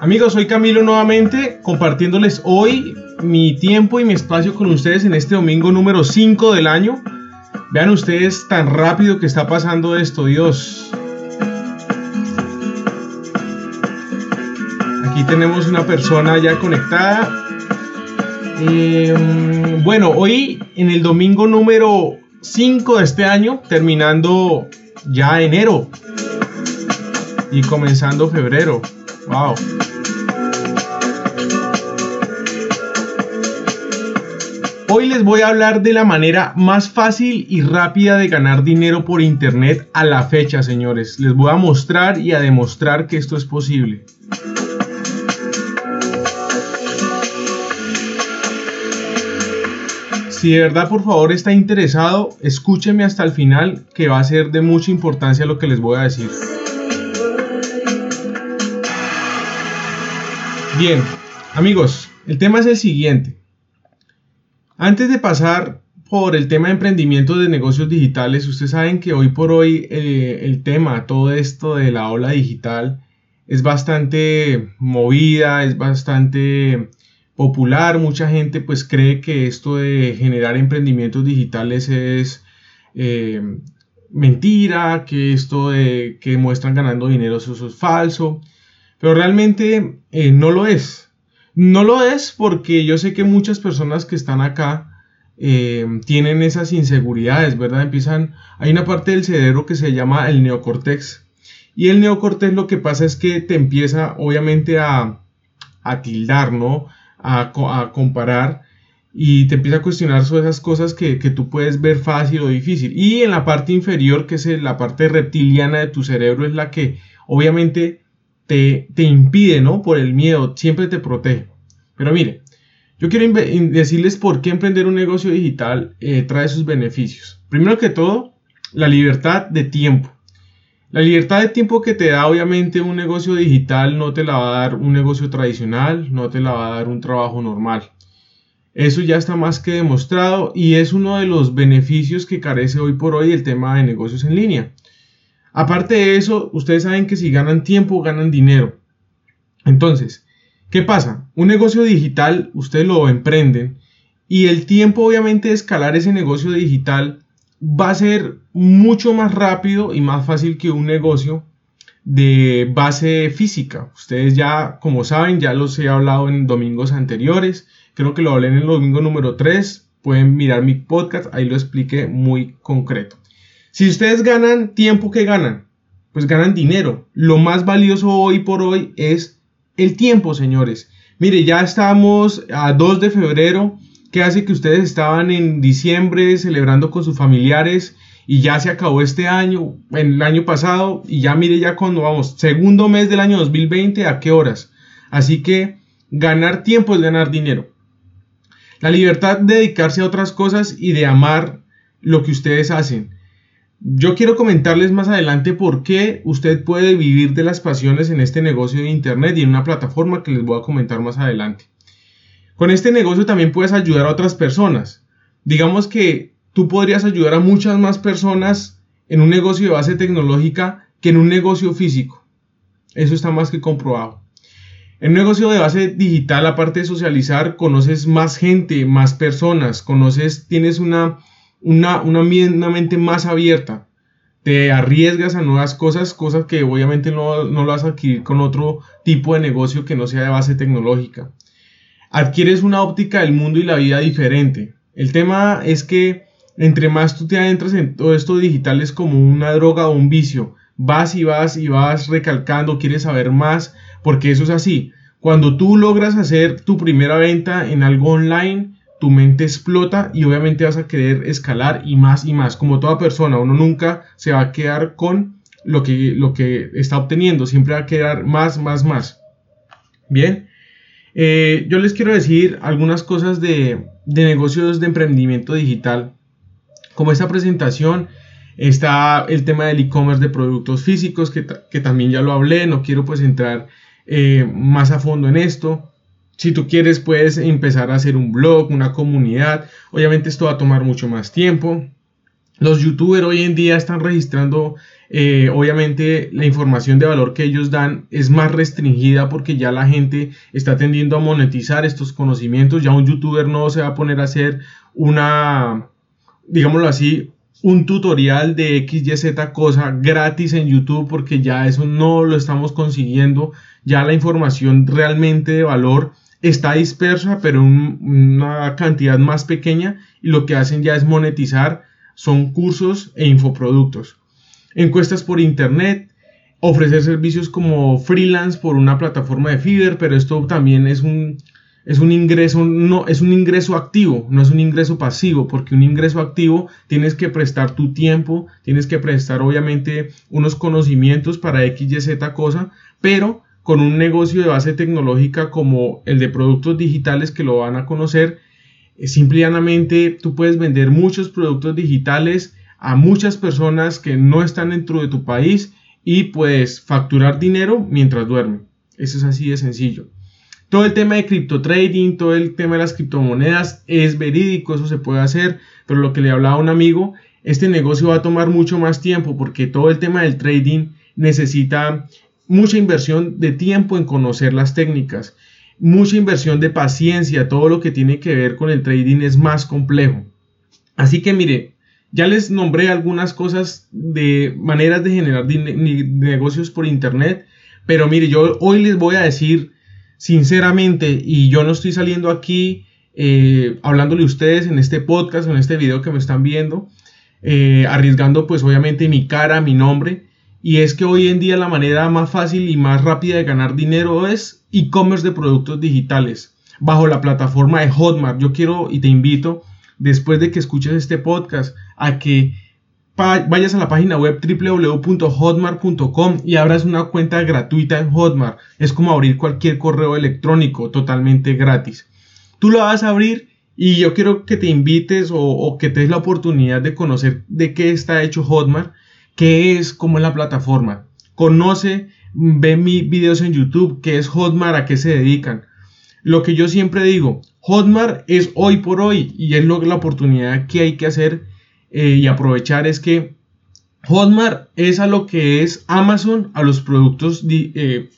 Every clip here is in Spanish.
Amigos, soy Camilo nuevamente compartiéndoles hoy mi tiempo y mi espacio con ustedes en este domingo número 5 del año. Vean ustedes tan rápido que está pasando esto, Dios. Aquí tenemos una persona ya conectada. Em, bueno, hoy en el domingo número 5 de este año, terminando ya enero y comenzando febrero. Wow. Hoy les voy a hablar de la manera más fácil y rápida de ganar dinero por internet a la fecha, señores. Les voy a mostrar y a demostrar que esto es posible. Si de verdad por favor está interesado, escúcheme hasta el final que va a ser de mucha importancia lo que les voy a decir. Bien, amigos, el tema es el siguiente. Antes de pasar por el tema de emprendimiento de negocios digitales, ustedes saben que hoy por hoy eh, el tema, todo esto de la ola digital es bastante movida, es bastante popular. Mucha gente pues cree que esto de generar emprendimientos digitales es eh, mentira, que esto de que muestran ganando dinero eso es falso, pero realmente eh, no lo es. No lo es porque yo sé que muchas personas que están acá eh, tienen esas inseguridades, ¿verdad? Empiezan, hay una parte del cerebro que se llama el neocortex. Y el neocortex lo que pasa es que te empieza obviamente a, a tildar, ¿no? A, comparar y te empieza a cuestionar sobre esas cosas que, que, tú puedes ver fácil o difícil. Y en la parte inferior, que es la parte reptiliana de tu cerebro, es la que obviamente te, impide, ¿no? Por el miedo, siempre te protege. Pero mire, yo quiero decirles por qué emprender un negocio digital eh, trae sus beneficios. Primero que todo, la libertad de tiempo. La libertad de tiempo que te da obviamente un negocio digital no te la va a dar un negocio tradicional, no te la va a dar un trabajo normal. Eso ya está más que demostrado y es uno de los beneficios que carece hoy por hoy el tema de negocios en línea. Aparte de eso, ustedes saben que si ganan tiempo, ganan dinero. Entonces, ¿qué pasa? Un negocio digital, ustedes lo emprenden y el tiempo obviamente de escalar ese negocio digital va a ser mucho más rápido y más fácil que un negocio de base física. Ustedes ya, como saben, ya los he hablado en domingos anteriores. Creo que lo hablé en el domingo número 3. Pueden mirar mi podcast, ahí lo expliqué muy concreto. Si ustedes ganan tiempo, ¿qué ganan? Pues ganan dinero. Lo más valioso hoy por hoy es el tiempo, señores. Mire, ya estamos a 2 de febrero. ¿Qué hace que ustedes estaban en diciembre celebrando con sus familiares y ya se acabó este año, el año pasado, y ya mire ya cuando vamos, segundo mes del año 2020, ¿a qué horas? Así que ganar tiempo es ganar dinero. La libertad de dedicarse a otras cosas y de amar lo que ustedes hacen. Yo quiero comentarles más adelante por qué usted puede vivir de las pasiones en este negocio de Internet y en una plataforma que les voy a comentar más adelante. Con este negocio también puedes ayudar a otras personas. Digamos que tú podrías ayudar a muchas más personas en un negocio de base tecnológica que en un negocio físico. Eso está más que comprobado. En un negocio de base digital, aparte de socializar, conoces más gente, más personas, conoces, tienes una una, una, mente más abierta. Te arriesgas a nuevas cosas, cosas que obviamente no, no lo vas a adquirir con otro tipo de negocio que no sea de base tecnológica. Adquieres una óptica del mundo y la vida diferente. El tema es que entre más tú te adentras en todo esto digital es como una droga o un vicio. Vas y vas y vas recalcando, quieres saber más, porque eso es así. Cuando tú logras hacer tu primera venta en algo online, tu mente explota y obviamente vas a querer escalar y más y más. Como toda persona, uno nunca se va a quedar con lo que, lo que está obteniendo, siempre va a quedar más, más, más. Bien, eh, yo les quiero decir algunas cosas de, negocios de emprendimiento digital. Como esta presentación está el tema del e-commerce de productos físicos, que, también ya lo hablé, no quiero pues entrar eh, más a fondo en esto. Si tú quieres, puedes empezar a hacer un blog, una comunidad. Obviamente esto va a tomar mucho más tiempo. Los youtubers hoy en día están registrando, eh, obviamente la información de valor que ellos dan es más restringida porque ya la gente está tendiendo a monetizar estos conocimientos. Ya un youtuber no se va a poner a hacer una, digámoslo así, un tutorial de X, Y, Z cosa gratis en YouTube porque ya eso no lo estamos consiguiendo. Ya la información realmente de valor está dispersa, pero en una cantidad más pequeña y lo que hacen ya es monetizar, son cursos e infoproductos. Encuestas por internet, ofrecer servicios como freelance por una plataforma de feeder, pero esto también es un, es un ingreso, no, es un ingreso activo, no es un ingreso pasivo, porque un ingreso activo tienes que prestar tu tiempo, tienes que prestar obviamente unos conocimientos para X, Y, Z cosa, pero con un negocio de base tecnológica como el de productos digitales que lo van a conocer, eh, simplemente tú puedes vender muchos productos digitales a muchas personas que no están dentro de tu país y puedes facturar dinero mientras duermen. Eso es así de sencillo. Todo el tema de cripto trading, todo el tema de las criptomonedas es verídico, eso se puede hacer, pero lo que le hablaba a un amigo, este negocio va a tomar mucho más tiempo porque todo el tema del trading necesita mucha inversión de tiempo en conocer las técnicas, mucha inversión de paciencia, todo lo que tiene que ver con el trading es más complejo. Así que mire, ya les nombré algunas cosas de maneras de generar negocios por internet, pero mire, yo hoy les voy a decir sinceramente, y yo no estoy saliendo aquí eh, hablándole a ustedes en este podcast en este video que me están viendo, eh, arriesgando pues obviamente mi cara, mi nombre, y es que hoy en día la manera más fácil y más rápida de ganar dinero es e-commerce de productos digitales bajo la plataforma de Hotmart. Yo quiero y te invito, después de que escuches este podcast, a que vayas a la página web www.hotmart.com y abras una cuenta gratuita en Hotmart. Es como abrir cualquier correo electrónico totalmente gratis. Tú lo vas a abrir y yo quiero que te invites o, o que te des la oportunidad de conocer de qué está hecho Hotmart qué es, cómo es la plataforma. Conoce, ve mis videos en YouTube, qué es Hotmart, a qué se dedican. Lo que yo siempre digo, Hotmart es hoy por hoy y es lo, la oportunidad que hay que hacer eh, y aprovechar es que Hotmart es a lo que es Amazon a los productos, eh,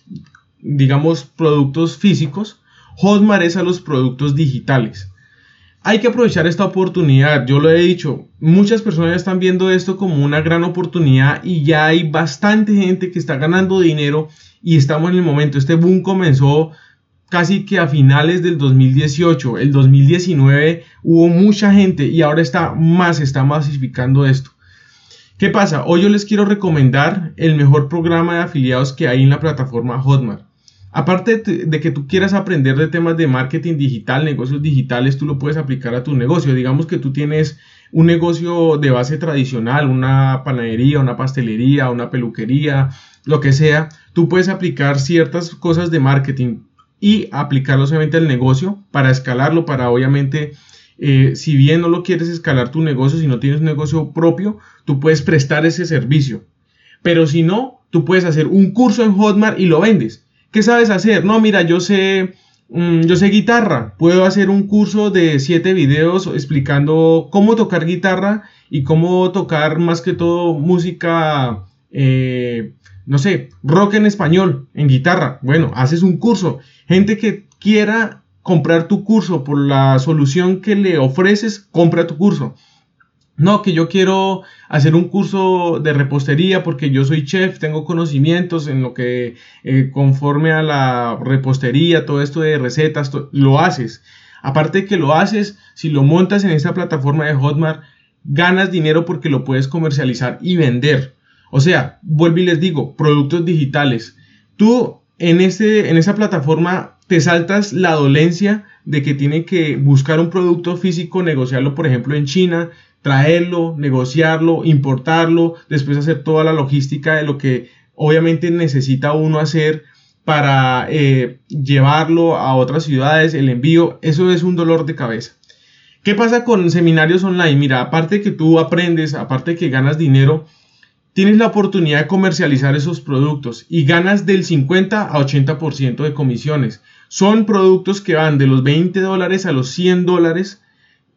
digamos, productos físicos. Hotmart es a los productos digitales hay que aprovechar esta oportunidad. Yo lo he dicho, muchas personas están viendo esto como una gran oportunidad y ya hay bastante gente que está ganando dinero y estamos en el momento. Este boom comenzó casi que a finales del 2018. El 2019 hubo mucha gente y ahora está más, está masificando esto. ¿Qué pasa? Hoy yo les quiero recomendar el mejor programa de afiliados que hay en la plataforma Hotmart. Aparte de que tú quieras aprender de temas de marketing digital, negocios digitales, tú lo puedes aplicar a tu negocio. Digamos que tú tienes un negocio de base tradicional, una panadería, una pastelería, una peluquería, lo que sea, tú puedes aplicar ciertas cosas de marketing y aplicarlo solamente al negocio para escalarlo, para obviamente, eh, si bien no lo quieres escalar tu negocio, si no tienes un negocio propio, tú puedes prestar ese servicio. Pero si no, tú puedes hacer un curso en Hotmart y lo vendes. ¿Qué sabes hacer? No, mira, yo sé, mm, yo sé guitarra. Puedo hacer un curso de siete videos explicando cómo tocar guitarra y cómo tocar más que todo música, eh, no sé, rock en español, en guitarra. Bueno, haces un curso. Gente que quiera comprar tu curso por la solución que le ofreces, compra tu curso. No, que yo quiero hacer un curso de repostería porque yo soy chef, tengo conocimientos en lo que eh, conforme a la repostería, todo esto de recetas, lo haces. Aparte que lo haces, si lo montas en esta plataforma de Hotmart, ganas dinero porque lo puedes comercializar y vender. O sea, vuelvo y les digo, productos digitales. Tú en, este, en esa plataforma te saltas la dolencia de que tiene que buscar un producto físico, negociarlo, por ejemplo, en China, traerlo, negociarlo, importarlo, después hacer toda la logística de lo que obviamente necesita uno hacer para eh, llevarlo a otras ciudades, el envío, eso es un dolor de cabeza. ¿Qué pasa con seminarios online? Mira, aparte que tú aprendes, aparte que ganas dinero, tienes la oportunidad de comercializar esos productos y ganas del 50 a 80% de comisiones. Son productos que van de los 20 dólares a los 100 dólares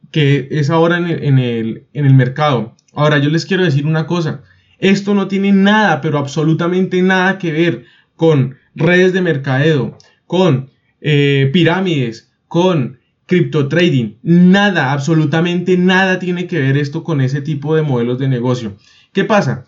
que es ahora en el, mercado. Ahora yo les quiero decir una cosa. Esto no tiene nada, pero absolutamente nada que ver con redes de mercadeo, con eh, pirámides, con cripto trading. Nada, absolutamente nada tiene que ver esto con ese tipo de modelos de negocio. ¿Qué pasa?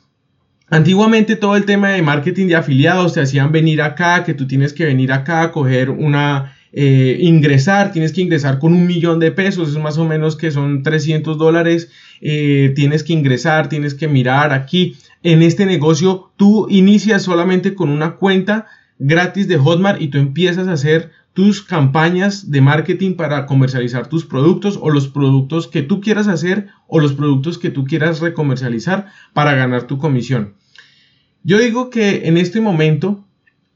Antiguamente todo el tema de marketing de afiliados te hacían venir acá, que tú tienes que venir acá a coger una, eh, ingresar, tienes que ingresar con un millón de pesos, es más o menos que son 300 dólares, eh, tienes que ingresar, tienes que mirar aquí. En este negocio tú inicias solamente con una cuenta gratis de Hotmart y tú empiezas a hacer tus campañas de marketing para comercializar tus productos o los productos que tú quieras hacer o los productos que tú quieras recomercializar para ganar tu comisión. Yo digo que en este momento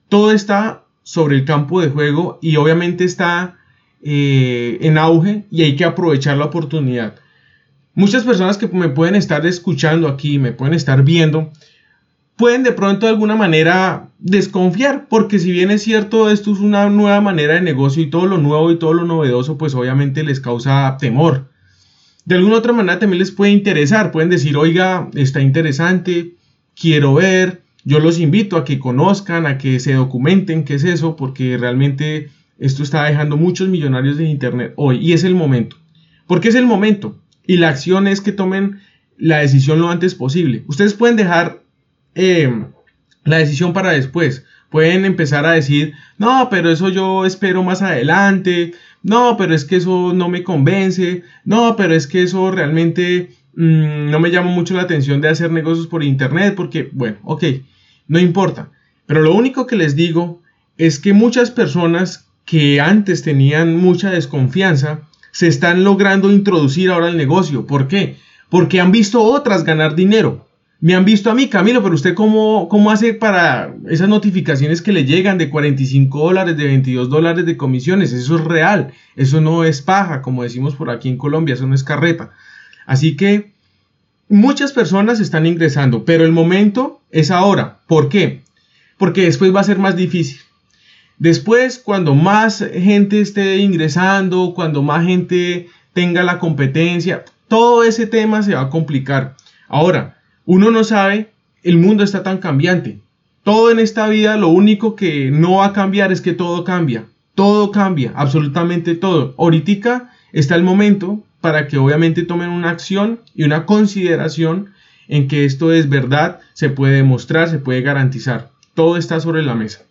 todo está sobre el campo de juego y obviamente está eh, en auge y hay que aprovechar la oportunidad. Muchas personas que me pueden estar escuchando aquí, me pueden estar viendo, pueden de pronto de alguna manera desconfiar, porque si bien es cierto, esto es una nueva manera de negocio y todo lo nuevo y todo lo novedoso, pues obviamente les causa temor. De alguna otra manera también les puede interesar, pueden decir, oiga, está interesante, quiero ver, yo los invito a que conozcan, a que se documenten qué es eso, porque realmente esto está dejando muchos millonarios en Internet hoy y es el momento. Porque es el momento y la acción es que tomen la decisión lo antes posible. Ustedes pueden dejar em, la decisión para después. Pueden empezar a decir, no, pero eso yo espero más adelante. No, pero es que eso no me convence. No, pero es que eso realmente Mm, no me llama mucho la atención de hacer negocios por internet porque, bueno, ok, no importa. Pero lo único que les digo es que muchas personas que antes tenían mucha desconfianza se están logrando introducir ahora al negocio. ¿Por qué? Porque han visto otras ganar dinero. Me han visto a mí, Camilo, pero usted cómo, cómo hace para esas notificaciones que le llegan de 45 dólares, de 22 dólares de comisiones. Eso es real, eso no es paja, como decimos por aquí en Colombia, eso no es carreta. Así que muchas personas están ingresando, pero el momento es ahora. ¿Por qué? Porque después va a ser más difícil. Después, cuando más gente esté ingresando, cuando más gente tenga la competencia, todo ese tema se va a complicar. Ahora, uno no sabe, el mundo está tan cambiante. Todo en esta vida, lo único que no va a cambiar es que todo cambia. Todo cambia, absolutamente todo. Ahorita está el momento para que obviamente tomen una acción y una consideración en que esto es verdad, se puede demostrar, se puede garantizar. Todo está sobre la mesa.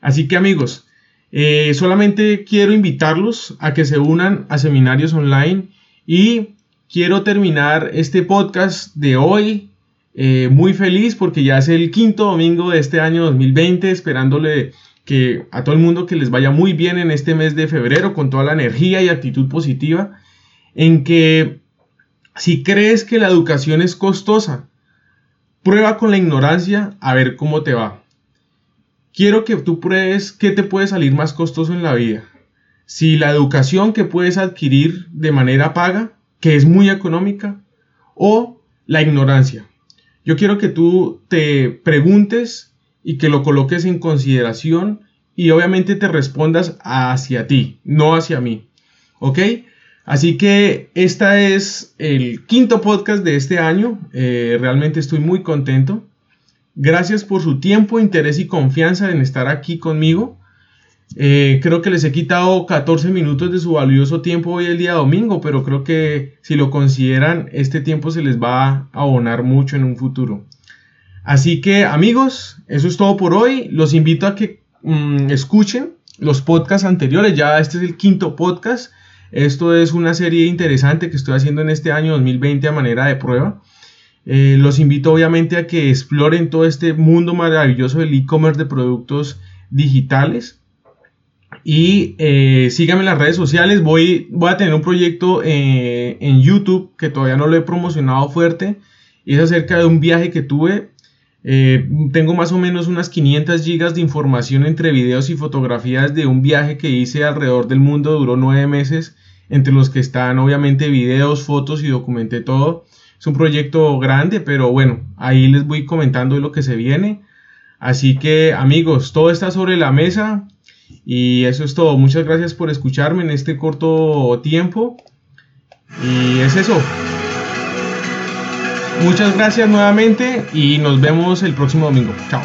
Así que amigos, eh, solamente quiero invitarlos a que se unan a seminarios online y quiero terminar este podcast de hoy eh, muy feliz porque ya es el quinto domingo de este año 2020, esperándole que a todo el mundo que les vaya muy bien en este mes de febrero con toda la energía y actitud positiva en que si crees que la educación es costosa, prueba con la ignorancia a ver cómo te va. Quiero que tú pruebes qué te puede salir más costoso en la vida. Si la educación que puedes adquirir de manera paga, que es muy económica, o la ignorancia. Yo quiero que tú te preguntes y que lo coloques en consideración y obviamente te respondas hacia ti, no hacia mí. ¿Ok? Así que este es el quinto podcast de este año. Eh, realmente estoy muy contento. Gracias por su tiempo, interés y confianza en estar aquí conmigo. Eh, creo que les he quitado 14 minutos de su valioso tiempo hoy el día domingo, pero creo que si lo consideran, este tiempo se les va a abonar mucho en un futuro. Así que amigos, eso es todo por hoy. Los invito a que mm, escuchen los podcasts anteriores. Ya este es el quinto podcast. Esto es una serie interesante que estoy haciendo en este año 2020 a manera de prueba. Eh, los invito obviamente a que exploren todo este mundo maravilloso del e-commerce de productos digitales. Y eh, síganme en las redes sociales. Voy, voy a tener un proyecto eh, en YouTube que todavía no lo he promocionado fuerte. Y es acerca de un viaje que tuve. Tengo más o menos unas 500 gigas de información entre videos y fotografías de un viaje que hice alrededor del mundo. Duró nueve meses entre los que están obviamente videos, fotos y documenté todo. Es un proyecto grande, pero bueno, ahí les voy comentando lo que se viene. Así que amigos, todo está sobre la mesa Y eso es todo. Muchas gracias por escucharme en este corto tiempo. Y es eso. Muchas gracias nuevamente y nos vemos el próximo domingo. Chao.